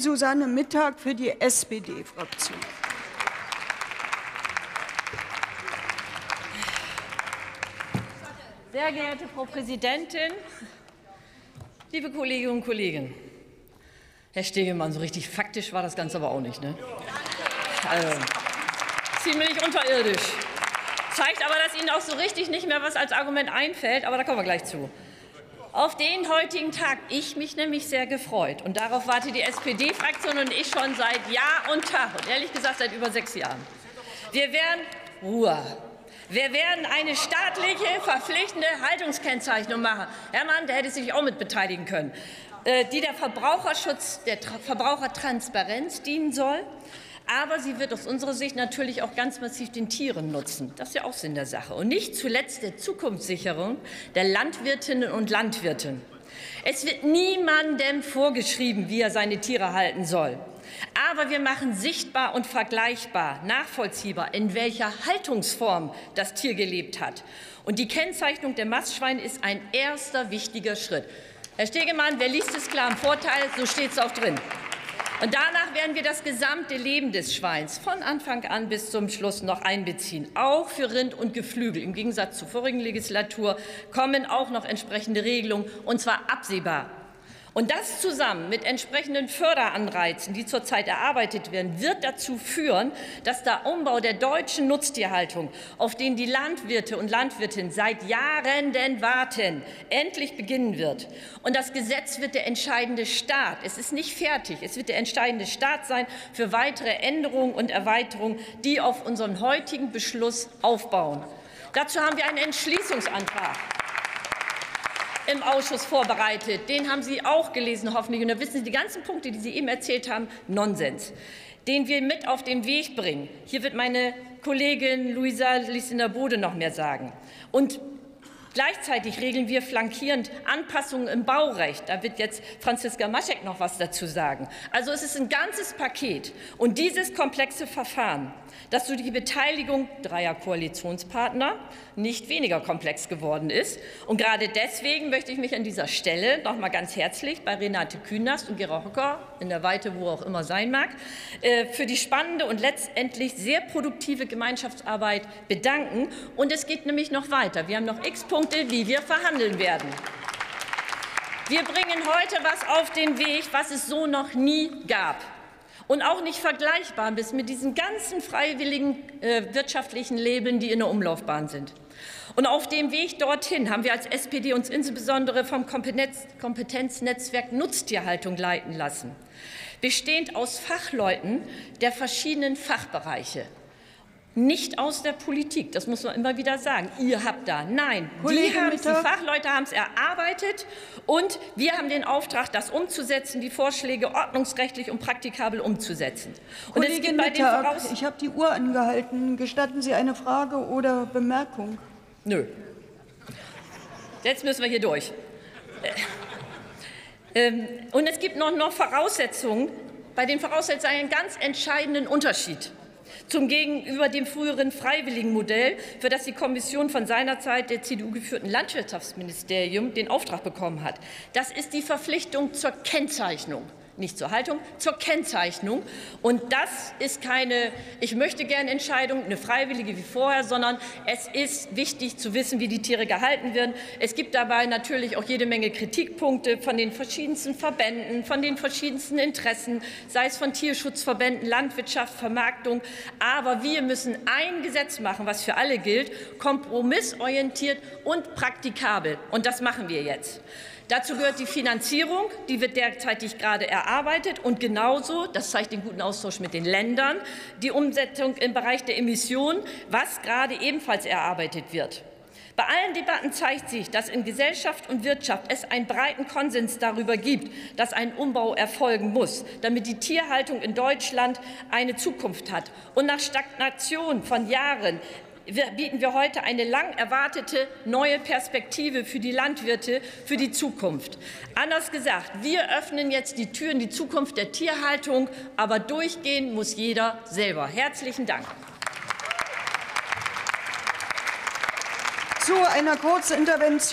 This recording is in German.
Susanne Mittag für die SPD-Fraktion. Sehr geehrte Frau Präsidentin, liebe Kolleginnen und Kollegen! Herr Stegemann, so richtig faktisch war das Ganze aber auch nicht. Ne? Also, ziemlich unterirdisch. Zeigt aber, dass Ihnen auch so richtig nicht mehr was als Argument einfällt, aber da kommen wir gleich zu. Auf den heutigen Tag ich mich nämlich sehr gefreut und darauf wartet die SPD-Fraktion und ich schon seit Jahr und Tag und ehrlich gesagt seit über sechs Jahren. Wir werden Ruhe. Wir werden eine staatliche, verpflichtende Haltungskennzeichnung machen. Hermann, der hätte sich auch mit beteiligen können, äh, die der Verbraucherschutz, der Verbrauchertransparenz dienen soll. Aber sie wird aus unserer Sicht natürlich auch ganz massiv den Tieren nutzen. Das ist ja auch Sinn der Sache. Und nicht zuletzt der Zukunftssicherung der Landwirtinnen und Landwirte. Es wird niemandem vorgeschrieben, wie er seine Tiere halten soll. Aber wir machen sichtbar und vergleichbar, nachvollziehbar, in welcher Haltungsform das Tier gelebt hat. Und die Kennzeichnung der Mastschweine ist ein erster wichtiger Schritt. Herr Stegemann, wer liest es klar im Vorteil, so steht es auch drin. Und danach werden wir das gesamte Leben des Schweins von Anfang an bis zum Schluss noch einbeziehen. Auch für Rind und Geflügel. Im Gegensatz zur vorigen Legislatur kommen auch noch entsprechende Regelungen, und zwar absehbar. Und das zusammen mit entsprechenden Förderanreizen, die zurzeit erarbeitet werden, wird dazu führen, dass der Umbau der deutschen Nutztierhaltung, auf den die Landwirte und Landwirtinnen seit Jahren denn warten, endlich beginnen wird. Und das Gesetz wird der entscheidende Start. Es ist nicht fertig. Es wird der entscheidende Start sein für weitere Änderungen und Erweiterungen, die auf unseren heutigen Beschluss aufbauen. Dazu haben wir einen Entschließungsantrag im Ausschuss vorbereitet. Den haben Sie auch gelesen, hoffentlich. Und da wissen Sie die ganzen Punkte, die Sie eben erzählt haben, Nonsens, den wir mit auf den Weg bringen. Hier wird meine Kollegin Luisa Lisina Bode noch mehr sagen. Und Gleichzeitig regeln wir flankierend Anpassungen im Baurecht. Da wird jetzt Franziska Maschek noch was dazu sagen. Also es ist ein ganzes Paket. Und dieses komplexe Verfahren, das durch die Beteiligung dreier Koalitionspartner nicht weniger komplex geworden ist. Und gerade deswegen möchte ich mich an dieser Stelle noch mal ganz herzlich bei Renate Künast und Gera Hocker, in der Weite, wo auch immer sein mag, äh, für die spannende und letztendlich sehr produktive Gemeinschaftsarbeit bedanken. Und es geht nämlich noch weiter. Wir haben noch x Punkte Punkte, wie wir verhandeln werden. Wir bringen heute was auf den Weg, was es so noch nie gab und auch nicht vergleichbar ist mit diesen ganzen freiwilligen äh, wirtschaftlichen Labeln, die in der Umlaufbahn sind. Und auf dem Weg dorthin haben wir als SPD uns insbesondere vom Kompetenz Kompetenznetzwerk Nutztierhaltung leiten lassen, bestehend aus Fachleuten der verschiedenen Fachbereiche nicht aus der Politik. Das muss man immer wieder sagen. Ihr habt da. Nein, die, haben, die Fachleute haben es erarbeitet und wir haben den Auftrag, das umzusetzen, die Vorschläge ordnungsrechtlich und praktikabel umzusetzen. Und Kollegin es Mittag, ich habe die Uhr angehalten. Gestatten Sie eine Frage oder Bemerkung? Nö. Jetzt müssen wir hier durch. Äh, ähm, und es gibt noch, noch Voraussetzungen, bei den Voraussetzungen einen ganz entscheidenden Unterschied zum gegenüber dem früheren freiwilligen Modell, für das die Kommission von seinerzeit der CDU geführten Landwirtschaftsministerium den Auftrag bekommen hat. Das ist die Verpflichtung zur Kennzeichnung nicht zur Haltung, zur Kennzeichnung. Und das ist keine Ich möchte gerne Entscheidung, eine freiwillige wie vorher, sondern es ist wichtig zu wissen, wie die Tiere gehalten werden. Es gibt dabei natürlich auch jede Menge Kritikpunkte von den verschiedensten Verbänden, von den verschiedensten Interessen, sei es von Tierschutzverbänden, Landwirtschaft, Vermarktung. Aber wir müssen ein Gesetz machen, was für alle gilt, kompromissorientiert und praktikabel. Und das machen wir jetzt. Dazu gehört die Finanzierung, die wird derzeitig gerade erarbeitet und genauso, das zeigt den guten Austausch mit den Ländern, die Umsetzung im Bereich der Emissionen, was gerade ebenfalls erarbeitet wird. Bei allen Debatten zeigt sich, dass in Gesellschaft und Wirtschaft es einen breiten Konsens darüber gibt, dass ein Umbau erfolgen muss, damit die Tierhaltung in Deutschland eine Zukunft hat. Und nach Stagnation von Jahren bieten wir heute eine lang erwartete neue Perspektive für die Landwirte für die Zukunft. Anders gesagt, wir öffnen jetzt die Türen, die Zukunft der Tierhaltung, aber durchgehen muss jeder selber. Herzlichen Dank. Zu einer Kurzintervention